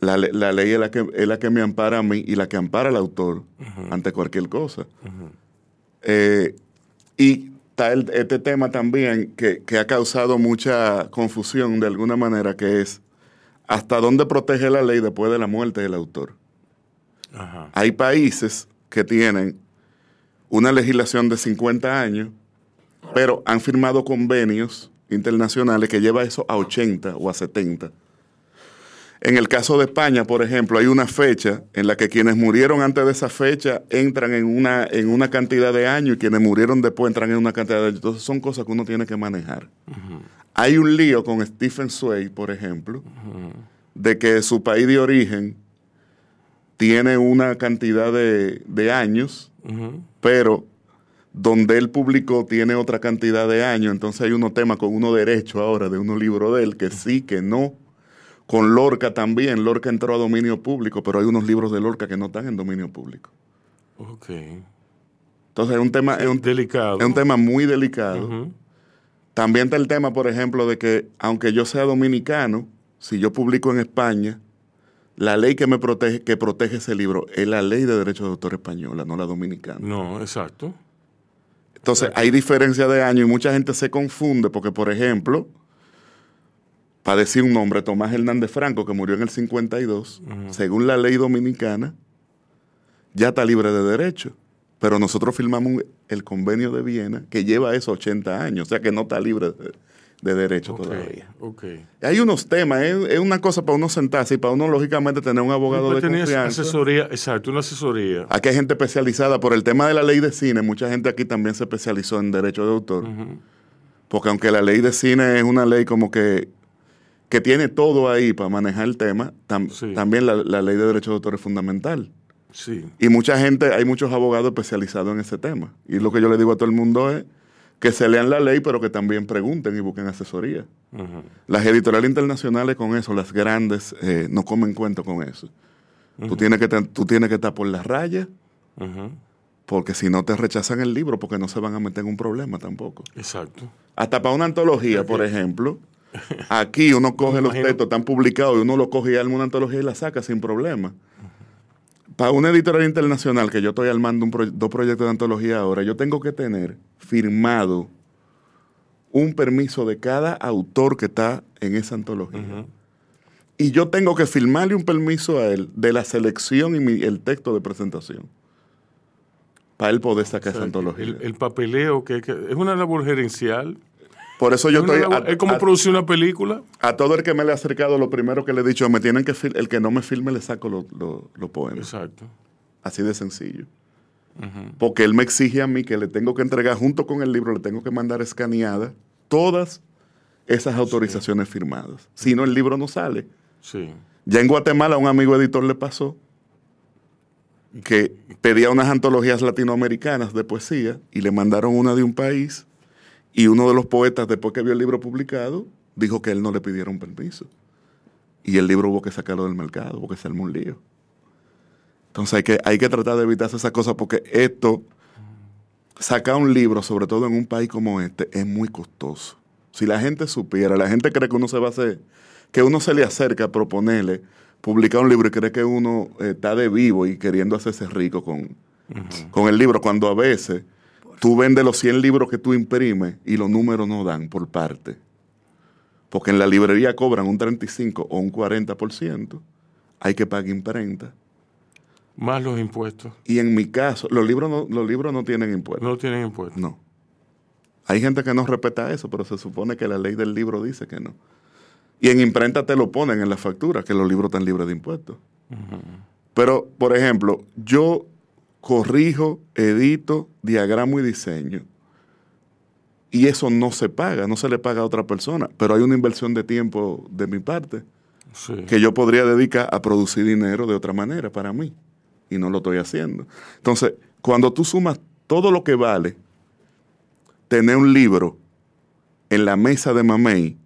Speaker 8: La, la ley es la, que, es la que me ampara a mí y la que ampara al autor ante cualquier cosa. Eh, y está el- este tema también que, que ha causado mucha confusión de alguna manera, que es hasta dónde protege la ley después de la muerte del autor.
Speaker 7: Ajá.
Speaker 8: Hay países que tienen una legislación de 50 años, pero han firmado convenios internacionales que lleva eso a 80 o a 70. En el caso de España, por ejemplo, hay una fecha en la que quienes murieron antes de esa fecha entran en una, en una cantidad de años y quienes murieron después entran en una cantidad de años. Entonces son cosas que uno tiene que manejar. Hay un lío con Stephen Sway, por ejemplo, de que su país de origen tiene una cantidad de, de años, pero donde él publicó tiene otra cantidad de años. Entonces hay unos temas con unos derechos ahora de unos libros de él, que sí, que no. Con Lorca también. Lorca entró a dominio público, pero hay unos libros de Lorca que no están en dominio público.
Speaker 7: Ok.
Speaker 8: Entonces es un tema, es un,
Speaker 7: Delicado.
Speaker 8: es un tema muy delicado. También está el tema, por ejemplo, de que aunque yo sea dominicano, si yo publico en España, la ley que me protege, que protege ese libro es la ley de derechos de autor española, no la dominicana.
Speaker 7: No, exacto.
Speaker 8: Entonces, hay diferencia de año y mucha gente se confunde porque, por ejemplo, para decir un nombre, Tomás Hernández Franco, que murió en el 52, según la ley dominicana, ya está libre de derecho. Pero nosotros firmamos el convenio de Viena que lleva eso 80 años, o sea que no está libre de, de derecho todavía.
Speaker 7: Ok.
Speaker 8: Hay unos temas, es, es una cosa para uno sentarse y para uno, lógicamente, tener un abogado de confianza.
Speaker 7: asesoría, exacto, una asesoría.
Speaker 8: Aquí hay gente especializada por el tema de la ley de cine. Mucha gente aquí también se especializó en derecho de autor. Porque aunque la ley de cine es una ley como que, que tiene todo ahí para manejar el tema, tam- también la, la ley de derecho de autor es fundamental.
Speaker 7: Sí.
Speaker 8: Y mucha gente, hay muchos abogados especializados en ese tema. Y lo que yo le digo a todo el mundo es que se lean la ley, pero que también pregunten y busquen asesoría. Las editoriales internacionales con eso, las grandes, eh, no comen cuento con eso. tú,
Speaker 7: Ujú.
Speaker 8: tienes que, tú tienes que estar por las rayas, porque si no te rechazan el libro, porque no se van a meter en un problema tampoco.
Speaker 7: Exacto.
Speaker 8: Hasta para una antología, por ejemplo, aquí uno coge los textos, están publicados y uno los coge y arma una antología y la saca sin problema. Para una editorial internacional, que yo estoy armando un dos proyectos de antología ahora, yo tengo que tener firmado un permiso de cada autor que está en esa antología. Y yo tengo que firmarle un permiso a él de la selección y mi- el texto de presentación. Para él poder sacar
Speaker 7: O sea,
Speaker 8: esa antología.
Speaker 7: el, el papeleo, que, que es una labor gerencial.
Speaker 8: Por eso yo
Speaker 7: Es
Speaker 8: estoy.
Speaker 7: labor- es como producir una película.
Speaker 8: A todo el que me le ha acercado, lo primero que le he dicho, me tienen que el que no me filme le saco los lo, los poemas.
Speaker 7: Exacto.
Speaker 8: Así de sencillo. Porque él me exige a mí que le tengo que entregar junto con el libro, le tengo que mandar escaneadas todas esas autorizaciones firmadas. Si no, el libro no sale.
Speaker 7: Sí.
Speaker 8: Ya en Guatemala a un amigo editor le pasó que pedía unas antologías latinoamericanas de poesía y le mandaron una de un país y uno de los poetas, después que vio el libro publicado, dijo que él no le pidieron permiso. Y el libro hubo que sacarlo del mercado, porque se armó un lío. Entonces hay que, hay que tratar de evitarse esas cosas porque esto, sacar un libro, sobre todo en un país como este, es muy costoso. Si la gente supiera, la gente cree que uno se va a hacer, que uno se le acerca a proponerle publicar un libro y cree que uno eh, está de vivo y queriendo hacerse rico con, con el libro, cuando a veces tú vendes los 100 libros que tú imprimes y los números no dan por parte. Porque en la librería cobran un 35 o un 40%. Hay que pagar imprenta.
Speaker 7: Más los impuestos.
Speaker 8: Y en mi caso, los libros no, los libros no tienen impuestos.
Speaker 7: No tienen impuestos.
Speaker 8: No. Hay gente que no respeta eso, pero se supone que la ley del libro dice que no. Y en imprenta te lo ponen en la factura, que los libros están libres de impuestos. Pero, por ejemplo, yo corrijo, edito, diagramo y diseño. Y eso no se paga, no se le paga a otra persona, pero hay una inversión de tiempo de mi parte
Speaker 7: Sí.
Speaker 8: que yo podría dedicar a producir dinero de otra manera para mí. Y no lo estoy haciendo. Entonces, cuando tú sumas todo lo que vale tener un libro en la mesa de Mamey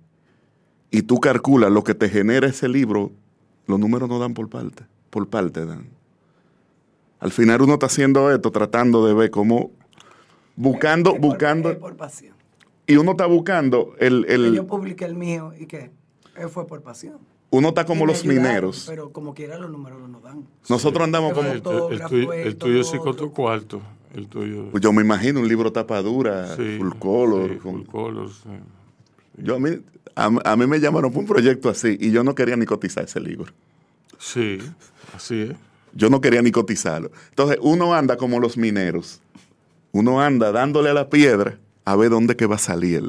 Speaker 8: y tú calculas lo que te genera ese libro, los números no dan por parte, por parte dan. Al final uno está haciendo esto tratando de ver cómo, buscando, buscando,
Speaker 9: Es por pasión.
Speaker 8: y uno está buscando el, el
Speaker 9: Yo publiqué el mío y que fue por pasión.
Speaker 8: uno está como los
Speaker 9: ayudaron,
Speaker 8: mineros.
Speaker 9: Pero como quiera los números no nos dan.
Speaker 8: Nosotros andamos
Speaker 9: Pero
Speaker 8: como...
Speaker 7: El, el tuyo, el tuyo sí con tu cuarto. El tuyo.
Speaker 8: Pues yo me imagino un libro tapadura,
Speaker 7: Sí,
Speaker 8: full color.
Speaker 7: sí,
Speaker 8: con-
Speaker 7: full color, sí.
Speaker 8: Yo a mí, a, a mí me llamaron para un proyecto así y yo no quería ni cotizar ese libro.
Speaker 7: Sí, así es.
Speaker 8: Yo no quería ni cotizarlo. Entonces uno anda como los mineros. Uno anda dándole a la piedra a ver dónde que va a salir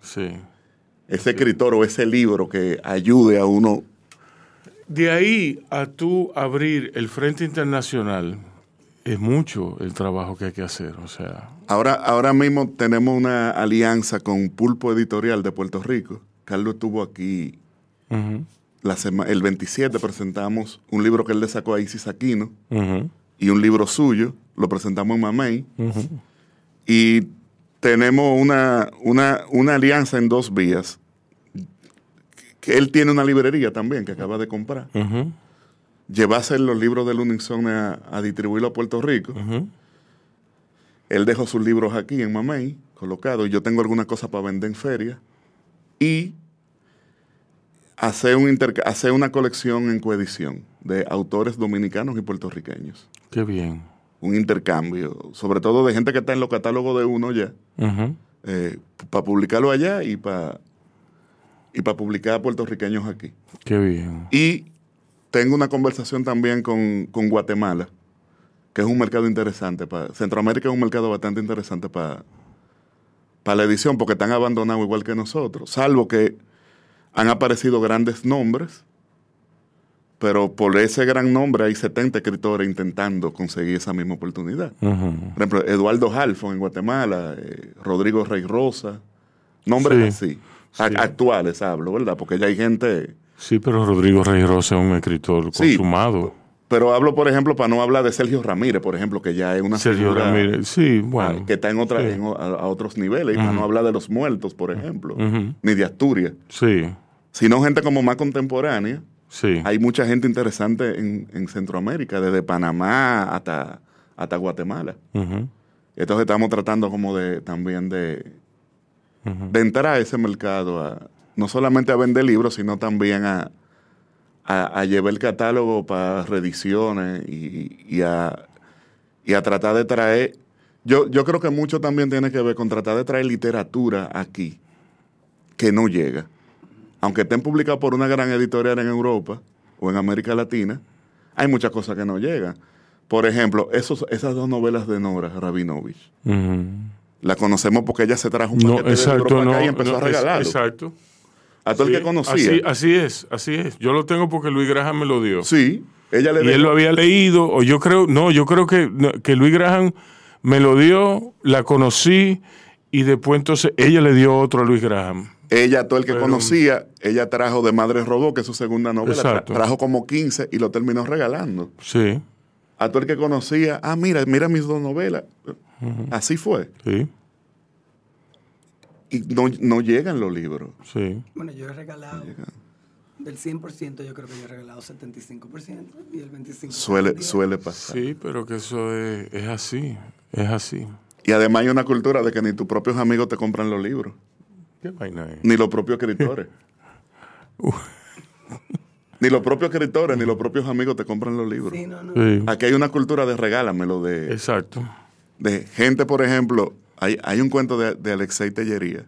Speaker 7: Sí.
Speaker 8: ese escritor o ese libro que ayude a uno.
Speaker 7: De ahí a tú abrir el Frente Internacional, es mucho el trabajo que hay que hacer. O sea,
Speaker 8: Ahora, ahora mismo tenemos una alianza con Pulpo Editorial de Puerto Rico. Carlos estuvo aquí la sema- el 27, presentamos un libro que él le sacó a Isis Aquino. y un libro suyo, lo presentamos en Mamey, y tenemos una, una, una alianza en dos vías. Que él tiene una librería también que acaba de comprar.
Speaker 7: Ujú,
Speaker 8: Llevase los libros de Luningson a, a distribuirlo a Puerto Rico. Él dejó sus libros aquí en Mamey, colocados. Yo tengo alguna cosa para vender en feria. Y hacer, un hacer una colección en coedición de autores dominicanos y puertorriqueños.
Speaker 7: Qué bien.
Speaker 8: un intercambio, sobre todo de gente que está en los catálogos de uno ya,
Speaker 7: Ujú.
Speaker 8: para publicarlo allá y para y para publicar a puertorriqueños aquí.
Speaker 7: Qué bien.
Speaker 8: Y tengo una conversación también con, con Guatemala, que es un mercado interesante. Para, Centroamérica es un mercado bastante interesante para, para la edición, porque están abandonados igual que nosotros, salvo que han aparecido grandes nombres, pero por ese gran nombre hay 70 escritores intentando conseguir esa misma oportunidad. Por ejemplo, Eduardo Halfon en Guatemala, eh, Rodrigo Rey Rosa, nombres
Speaker 7: Sí,
Speaker 8: así, actuales hablo, ¿verdad? Porque ya hay gente...
Speaker 7: Sí, pero Rodrigo Rey Rosa es un escritor
Speaker 8: Sí.
Speaker 7: consumado.
Speaker 8: Pero hablo, por ejemplo, para no hablar de Sergio Ramírez, por ejemplo, que ya es una
Speaker 7: Sergio Ramírez. Sí, bueno.
Speaker 8: que está en otra,
Speaker 7: Sí.
Speaker 8: en a, a otros niveles, y para no hablar de los muertos, por ejemplo, ni de Asturias,
Speaker 7: Sí,
Speaker 8: sino gente como más contemporánea.
Speaker 7: sí.
Speaker 8: Hay mucha gente interesante en, en Centroamérica, desde Panamá hasta, hasta Guatemala.
Speaker 7: Ujú.
Speaker 8: Entonces estamos tratando como de también de, entrar a ese mercado, a- no solamente a vender libros, sino también a, a, a llevar el catálogo para reediciones y, y a, y a tratar de traer... Yo, yo creo que mucho también tiene que ver con tratar de traer literatura aquí que no llega. Aunque estén publicados por una gran editorial en Europa o en América Latina, hay muchas cosas que no llegan. Por ejemplo, esos, esas dos novelas de Nora Rabinovich. La conocemos porque ella se trajo un
Speaker 7: No,
Speaker 8: paquete de acá
Speaker 7: no.
Speaker 8: y empezó
Speaker 7: no,
Speaker 8: a
Speaker 7: es-
Speaker 8: regalarlo.
Speaker 7: Exacto.
Speaker 8: A todo el que conocía.
Speaker 7: Así, así es, así es. Yo lo tengo porque Luis Graham me lo dio.
Speaker 8: Sí, ella le
Speaker 7: Y él lo había leído, o yo creo, no, yo creo que, que Luis Graham me lo dio, la conocí, y después entonces ella le dio otro a Luis Graham.
Speaker 8: Ella, todo el que
Speaker 7: Pero-
Speaker 8: conocía, ella trajo de Madre Robó, que es su segunda novela, tra-
Speaker 7: Exacto.
Speaker 8: trajo como 15 y lo terminó regalando.
Speaker 7: Sí,
Speaker 8: A todo el que conocía, ah, mira, mira mis dos novelas. Así fue.
Speaker 7: sí,
Speaker 8: Y no, no llegan los libros.
Speaker 7: sí.
Speaker 9: Bueno, yo he regalado del 100%, yo creo que yo he regalado 75% y el 25%.
Speaker 8: Suele, suele pasar.
Speaker 7: Sí, pero que eso es, es así, es así.
Speaker 8: Y además hay una cultura de que ni tus propios amigos te compran los libros,
Speaker 7: ¿Qué vaina es?
Speaker 8: ni los propios escritores. ni los propios escritores, ni los propios amigos te compran los libros.
Speaker 9: Sí, no, no.
Speaker 7: Sí,
Speaker 8: Aquí hay una cultura de regálamelo, de,
Speaker 7: exacto.
Speaker 8: de gente, por ejemplo, hay, hay un cuento de, de Alexei Tellería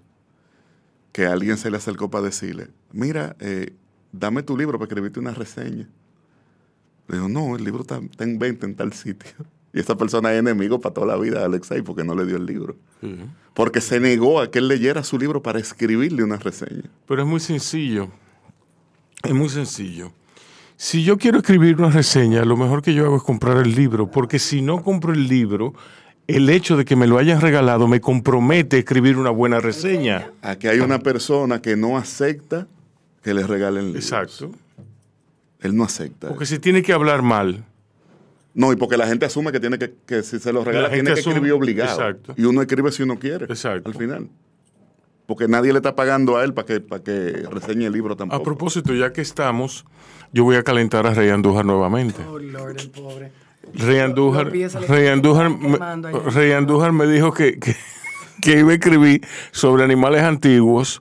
Speaker 8: que alguien se le acercó para decirle, mira, eh, dame tu libro para escribirte una reseña. Le dijo, no, el libro está, está en venta en tal sitio. Y esa persona es enemigo para toda la vida de Alexei porque no le dio el libro. Porque se negó a que él leyera su libro para escribirle una reseña.
Speaker 7: Pero es muy sencillo. Es muy sencillo. Si yo quiero escribir una reseña, lo mejor que yo hago es comprar el libro, porque si no compro el libro, el hecho de que me lo hayan regalado me compromete a escribir una buena reseña.
Speaker 8: Aquí hay una persona que no acepta que le regalen libros.
Speaker 7: Exacto.
Speaker 8: Él no acepta.
Speaker 7: Porque se tiene que hablar mal.
Speaker 8: No, y porque la gente asume que tiene que, que si se lo regala, tiene que
Speaker 7: asume-
Speaker 8: escribir obligado.
Speaker 7: Exacto.
Speaker 8: Y uno escribe si uno quiere.
Speaker 7: Exacto.
Speaker 8: Al final. Porque nadie le está pagando a él para que, para que reseñe el libro
Speaker 7: A
Speaker 8: tampoco.
Speaker 7: propósito, ya que estamos, yo voy a calentar a Rey Andújar nuevamente.
Speaker 9: Oh, Lord, el pobre.
Speaker 7: Rey Andújar, Rey Andújar. Rey Andújar me dijo que, que, que iba a escribir sobre animales antiguos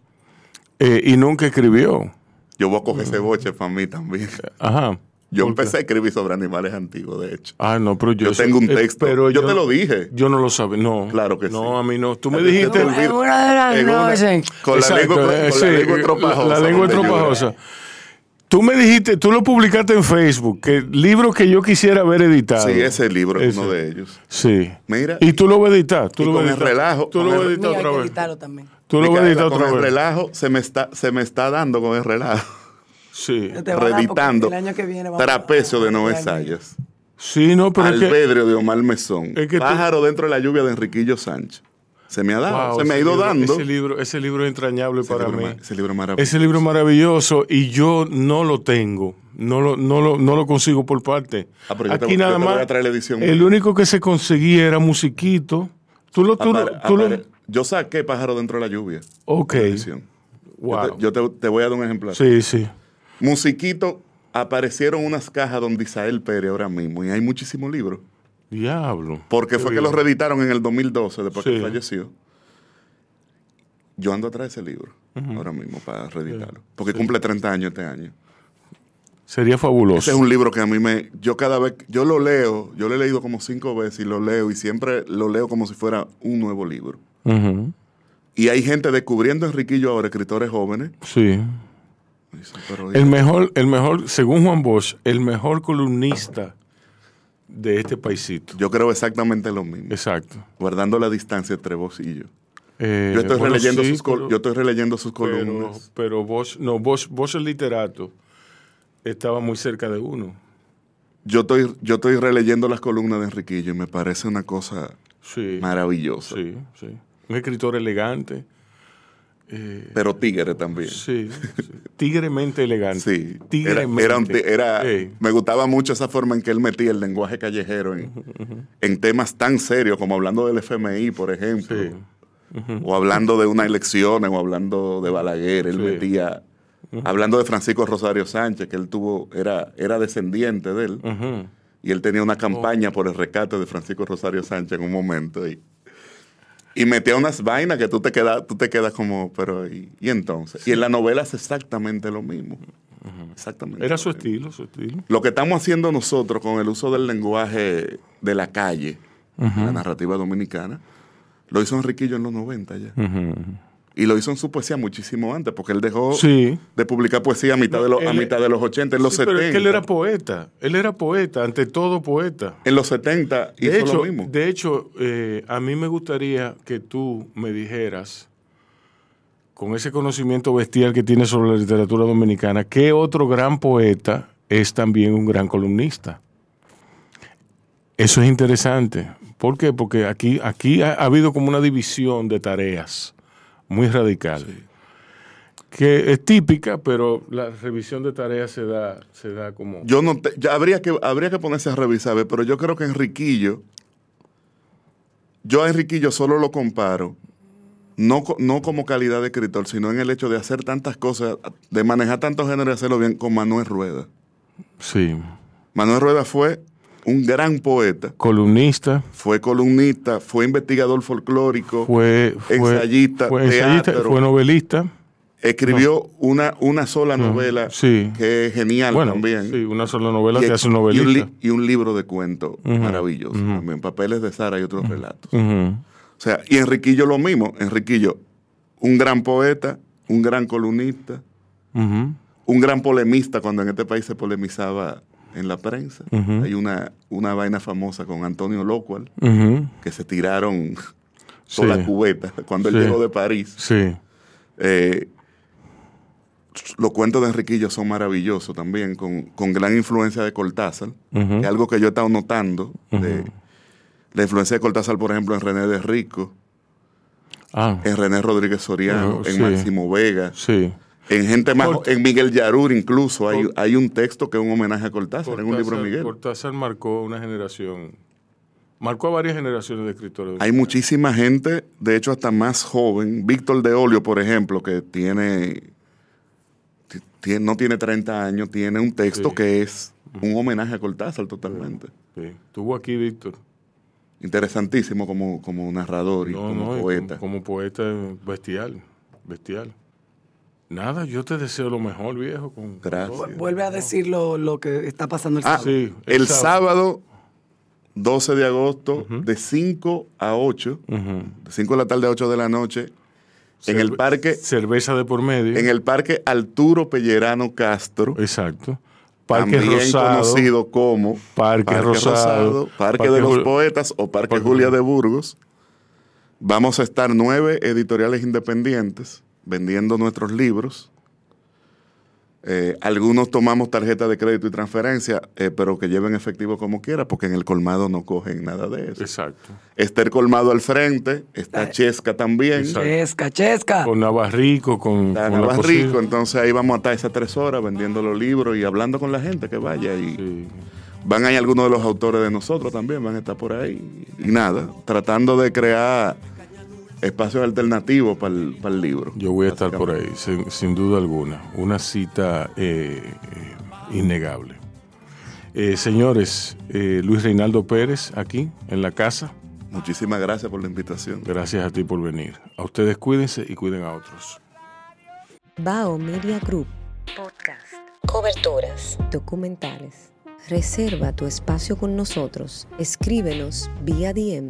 Speaker 7: eh, y nunca escribió.
Speaker 8: Yo voy a coger ese boche para mí también.
Speaker 7: Ajá.
Speaker 8: Yo empecé a escribir sobre animales antiguos, de hecho.
Speaker 7: Ah, no, pero yo,
Speaker 8: Yo tengo un
Speaker 7: eh,
Speaker 8: texto.
Speaker 7: pero
Speaker 8: Yo te lo dije.
Speaker 7: Yo no lo sabía. No.
Speaker 8: Claro que
Speaker 7: No,
Speaker 8: sí.
Speaker 7: a mí no. Tú me dijiste.
Speaker 9: En una de las
Speaker 8: En una-
Speaker 9: noches.
Speaker 8: Con la lengua, con
Speaker 7: eh,
Speaker 8: la
Speaker 7: sí,
Speaker 8: lengua estropajosa.
Speaker 7: La, la lengua estropajosa. Tú me dijiste, tú lo publicaste en Facebook, que el libro que yo quisiera ver editado.
Speaker 8: Sí, ese libro es uno de ellos.
Speaker 7: Sí.
Speaker 8: Mira.
Speaker 7: Y tú lo vas a editar. Tú
Speaker 8: Y
Speaker 7: lo vas
Speaker 8: con
Speaker 7: a
Speaker 8: el
Speaker 7: editar.
Speaker 8: relajo,
Speaker 7: Tú
Speaker 8: con
Speaker 7: lo vas a
Speaker 8: el-
Speaker 7: editar otra vez.
Speaker 9: editarlo también.
Speaker 7: Tú lo vas a editar
Speaker 8: con
Speaker 7: otra
Speaker 8: el
Speaker 7: vez.
Speaker 8: relajo se me está, se me está dando con el relajo.
Speaker 7: Sí.
Speaker 8: Reeditando
Speaker 9: el año que viene vamos a-
Speaker 8: Trapecio de Noé. Sayas.
Speaker 7: Sí, no, pero es que.
Speaker 8: Albedrio de Omar Mesón.
Speaker 7: Es que tú-
Speaker 8: Pájaro dentro de la lluvia de Enriquillo Sánchez. Se me ha dado,
Speaker 7: Wow,
Speaker 8: se me ha
Speaker 7: ese
Speaker 8: ido
Speaker 7: libro-
Speaker 8: dando.
Speaker 7: Ese libro, ese libro es entrañable
Speaker 8: Ese
Speaker 7: para
Speaker 8: libro
Speaker 7: mí.
Speaker 8: ese libro es maravilloso.
Speaker 7: Ese libro es maravilloso y yo no lo tengo. No lo, no lo, no lo consigo por parte.
Speaker 8: Ah, pero yo te-
Speaker 7: Aquí nada
Speaker 8: te voy
Speaker 7: más.
Speaker 8: a traer la edición
Speaker 7: El
Speaker 8: mía.
Speaker 7: único que se conseguía era musiquito. Tú lo, tú, lo-
Speaker 8: Apare-
Speaker 7: tú lo-
Speaker 8: apare- Yo saqué Pájaro dentro de la lluvia.
Speaker 7: Ok.
Speaker 8: la.
Speaker 7: Wow.
Speaker 8: Yo, te, yo te- te voy a dar un ejemplar.
Speaker 7: Sí, sí.
Speaker 8: Musiquito, aparecieron unas cajas donde Isael Pérez ahora mismo y hay muchísimos libros.
Speaker 7: Diablo.
Speaker 8: Porque fue que los reeditaron en el 2012, después
Speaker 7: Sí.
Speaker 8: que falleció. Yo ando atrás de ese libro ahora mismo para reeditarlo. Porque cumple 30 años este año.
Speaker 7: Sería fabuloso.
Speaker 8: Ese es un libro que a mí me. Yo cada vez. Yo lo leo, yo lo he leído como cinco veces y lo leo y siempre lo leo como si fuera un nuevo libro. Y hay gente descubriendo a Enriquillo ahora, escritores jóvenes.
Speaker 7: Sí.
Speaker 8: Pero,
Speaker 7: El mejor, el mejor, según Juan Bosch, el mejor columnista de este paisito.
Speaker 8: Yo creo exactamente lo mismo.
Speaker 7: Exacto.
Speaker 8: Guardando la distancia entre vos y yo.
Speaker 7: Eh,
Speaker 8: Yo estoy,
Speaker 7: bueno,
Speaker 8: releyendo,
Speaker 7: sí,
Speaker 8: sus,
Speaker 7: pero-
Speaker 8: yo estoy releyendo sus
Speaker 7: pero,
Speaker 8: columnas.
Speaker 7: pero Bosch, no, Bosch, Bosch el literato estaba muy cerca de uno.
Speaker 8: Yo estoy, yo estoy releyendo las columnas de Enriquillo y me parece una cosa
Speaker 7: Sí.
Speaker 8: maravillosa.
Speaker 7: Sí, sí. Un escritor elegante. Eh,
Speaker 8: Pero tigre también.
Speaker 7: sí, sí. Tigremente elegante.
Speaker 8: Sí.
Speaker 7: Tigremente.
Speaker 8: era. Me gustaba mucho esa forma en que él metía el lenguaje callejero en, en temas tan serios como hablando del FMI, por ejemplo.
Speaker 7: Sí.
Speaker 8: O hablando de unas elecciones, o hablando de Balaguer. Él
Speaker 7: Sí.
Speaker 8: metía. Hablando de Francisco Rosario Sánchez, que él tuvo, era, era descendiente de él. Y él tenía una
Speaker 7: Oh.
Speaker 8: campaña por el rescate de Francisco Rosario Sánchez en un momento. Y, y metía unas vainas que tú te quedas, tú te quedas como, pero ¿y, y entonces? Y en la novela es exactamente lo mismo. Exactamente.
Speaker 7: Era su estilo, su estilo.
Speaker 8: Lo que estamos haciendo nosotros con el uso del lenguaje de la calle, la narrativa dominicana, lo hizo Enriquillo en los 90 ya.
Speaker 7: Ujú.
Speaker 8: Y lo hizo en su poesía muchísimo antes, porque él dejó
Speaker 7: Sí.
Speaker 8: de publicar poesía a mitad, de, los, a mitad de los 80, en los
Speaker 7: Sí,
Speaker 8: 70.
Speaker 7: pero es que él era poeta. Él era poeta, ante todo poeta.
Speaker 8: En los 70 hizo
Speaker 7: De hecho,
Speaker 8: lo mismo.
Speaker 7: de hecho eh, a mí me gustaría que tú me dijeras, con ese conocimiento bestial que tienes sobre la literatura dominicana, qué otro gran poeta es también un gran columnista. Eso es interesante. ¿Por qué? Porque aquí, aquí ha, ha habido como una división de tareas muy radical. Que es típica, pero la revisión de tareas se da, se da como...
Speaker 8: Yo no te- ya habría que habría que ponerse a revisar, pero yo creo que Enriquillo, yo a Enriquillo solo lo comparo, no, no como calidad de escritor, sino en el hecho de hacer tantas cosas, de manejar tantos géneros y hacerlo bien con Manuel Rueda.
Speaker 7: Sí.
Speaker 8: Manuel Rueda fue un gran poeta,
Speaker 7: Columnista.
Speaker 8: fue columnista, fue investigador folclórico,
Speaker 7: fue, fue
Speaker 8: ensayista,
Speaker 7: fue, ensayista,
Speaker 8: teatro.
Speaker 7: fue novelista.
Speaker 8: escribió una, una sola novela
Speaker 7: sí.
Speaker 8: que es genial
Speaker 7: Bueno,
Speaker 8: también.
Speaker 7: sí, una sola novela
Speaker 8: Y-
Speaker 7: te hace un
Speaker 8: y un,
Speaker 7: novelista.
Speaker 8: li- y un libro de cuentos maravilloso también, Papeles de Sara y otros relatos. O sea, y Enriquillo lo mismo. Enriquillo, un gran poeta, un gran columnista, un gran polemista cuando en este país se polemizaba en la prensa. Hay una, una vaina famosa con Antonio Locual, que se tiraron
Speaker 7: Sí.
Speaker 8: toda la cubeta cuando él
Speaker 7: Sí.
Speaker 8: llegó de París.
Speaker 7: Sí.
Speaker 8: Eh, los cuentos de Enriquillo son maravillosos también, con, con gran influencia de Cortázar, que es algo que yo he estado notando, de la influencia de Cortázar, por ejemplo, en René de Rico,
Speaker 7: Ah,
Speaker 8: en René Rodríguez Soriano, en. Máximo Vega,
Speaker 7: sí.
Speaker 8: En gente más,
Speaker 7: Cort-
Speaker 8: en Miguel Yarur incluso, hay, hay un texto que es un homenaje a Cortázar, en un libro de
Speaker 7: Cortázar-
Speaker 8: Miguel.
Speaker 7: Cortázar marcó una generación, marcó a varias generaciones de escritores.
Speaker 8: Hay muchísima gente, de hecho hasta más joven. Víctor de Olio, por ejemplo, que tiene, ti- tiene- no tiene 30 años, tiene un texto
Speaker 7: Sí.
Speaker 8: que es un homenaje a Cortázar totalmente.
Speaker 7: Sí. Estuvo aquí, Víctor.
Speaker 8: Interesantísimo como, como narrador y
Speaker 7: No,
Speaker 8: como
Speaker 7: no, y
Speaker 8: poeta.
Speaker 7: Como, como poeta bestial, bestial. Nada, yo te deseo lo mejor, viejo. Con,
Speaker 8: Gracias.
Speaker 9: Vuelve a decir lo, lo que está pasando el
Speaker 8: Ah,
Speaker 9: sábado.
Speaker 7: Sí,
Speaker 8: el,
Speaker 7: el
Speaker 8: sábado 12 de agosto, de 5 a 8,
Speaker 7: Ujú.
Speaker 8: de 5 de la tarde a 8 de la noche, en el parque,
Speaker 7: Cerveza de por medio.
Speaker 8: en el parque Arturo Pellerano Castro.
Speaker 7: Exacto. Parque
Speaker 8: también
Speaker 7: Rosado.
Speaker 8: conocido como
Speaker 7: Parque Rosado,
Speaker 8: Parque,
Speaker 7: Parque
Speaker 8: de los
Speaker 7: Jul-
Speaker 8: Poetas o Parque
Speaker 7: Parque
Speaker 8: Julia
Speaker 7: Jul-
Speaker 8: de Burgos. Vamos a estar nueve editoriales independientes vendiendo nuestros libros. Eh, algunos tomamos tarjeta de crédito y transferencia, eh, pero que lleven efectivo como quiera, porque en el colmado no cogen nada de eso.
Speaker 7: Exacto.
Speaker 8: Está el colmado al frente, está Chesca también,
Speaker 7: Exacto.
Speaker 9: Chesca, chesca.
Speaker 7: Con Navarrico, con,
Speaker 8: está
Speaker 7: con la
Speaker 8: Navarrico, entonces ahí vamos a estar esas tres horas vendiendo los libros y hablando con la gente que vaya y
Speaker 7: Sí.
Speaker 8: Van ahí algunos de los autores de nosotros también, van a estar por ahí. Y nada, tratando de crear espacios alternativos para el, para el libro.
Speaker 7: Yo voy a estar por ahí, sin, sin duda alguna. Una cita eh, eh, innegable. Eh, señores, eh, Luis Reinaldo Pérez, aquí en la casa.
Speaker 8: Muchísimas gracias por la invitación.
Speaker 7: Gracias a ti por venir. A ustedes cuídense y cuiden a otros.
Speaker 6: Bao Media Group. Podcast. Coberturas. Documentales. Reserva tu espacio con nosotros. Escríbenos vía DM.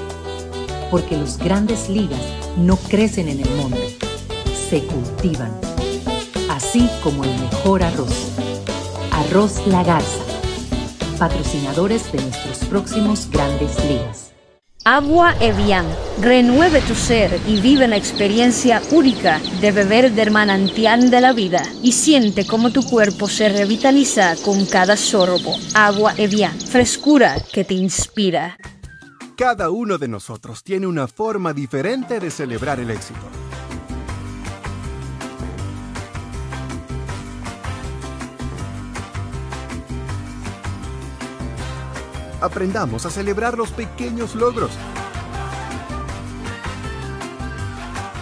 Speaker 1: Porque los grandes ligas no crecen en el monte, se cultivan. Así como el mejor arroz. Arroz La Garza. Patrocinadores de nuestros próximos grandes ligas.
Speaker 2: Agua Evian. Renueve tu ser y vive la experiencia única de beber del manantial de la vida y siente cómo tu cuerpo se revitaliza con cada sorbo. Agua Evian. Frescura que te inspira.
Speaker 3: Cada uno de nosotros tiene una forma diferente de celebrar el éxito. Aprendamos a celebrar los pequeños logros.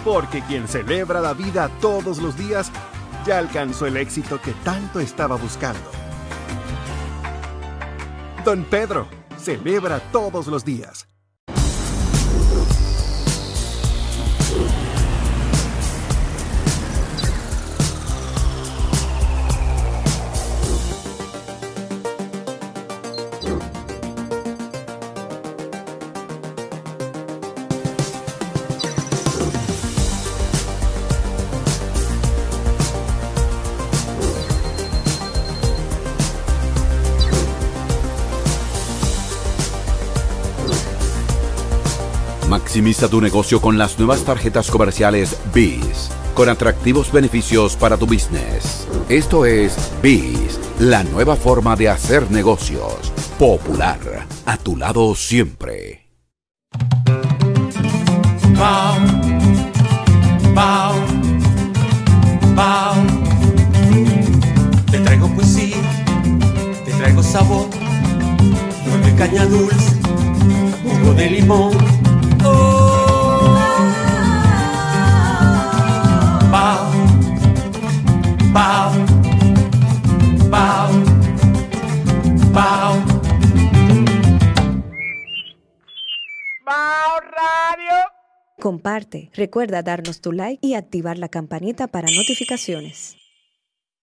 Speaker 3: Porque quien celebra la vida todos los días ya alcanzó el éxito que tanto estaba buscando. Don Pedro, celebra todos los días.
Speaker 4: Maximiza tu negocio con las nuevas tarjetas comerciales BIS con atractivos beneficios para tu business. Esto es Biz, la nueva forma de hacer negocios. Popular, a tu lado siempre.
Speaker 5: Bao, bao, bao. Te traigo poesía, te traigo sabor. Nueve caña dulce, jugo de limón.
Speaker 6: Comparte, recuerda darnos tu like y activar la campanita para notificaciones.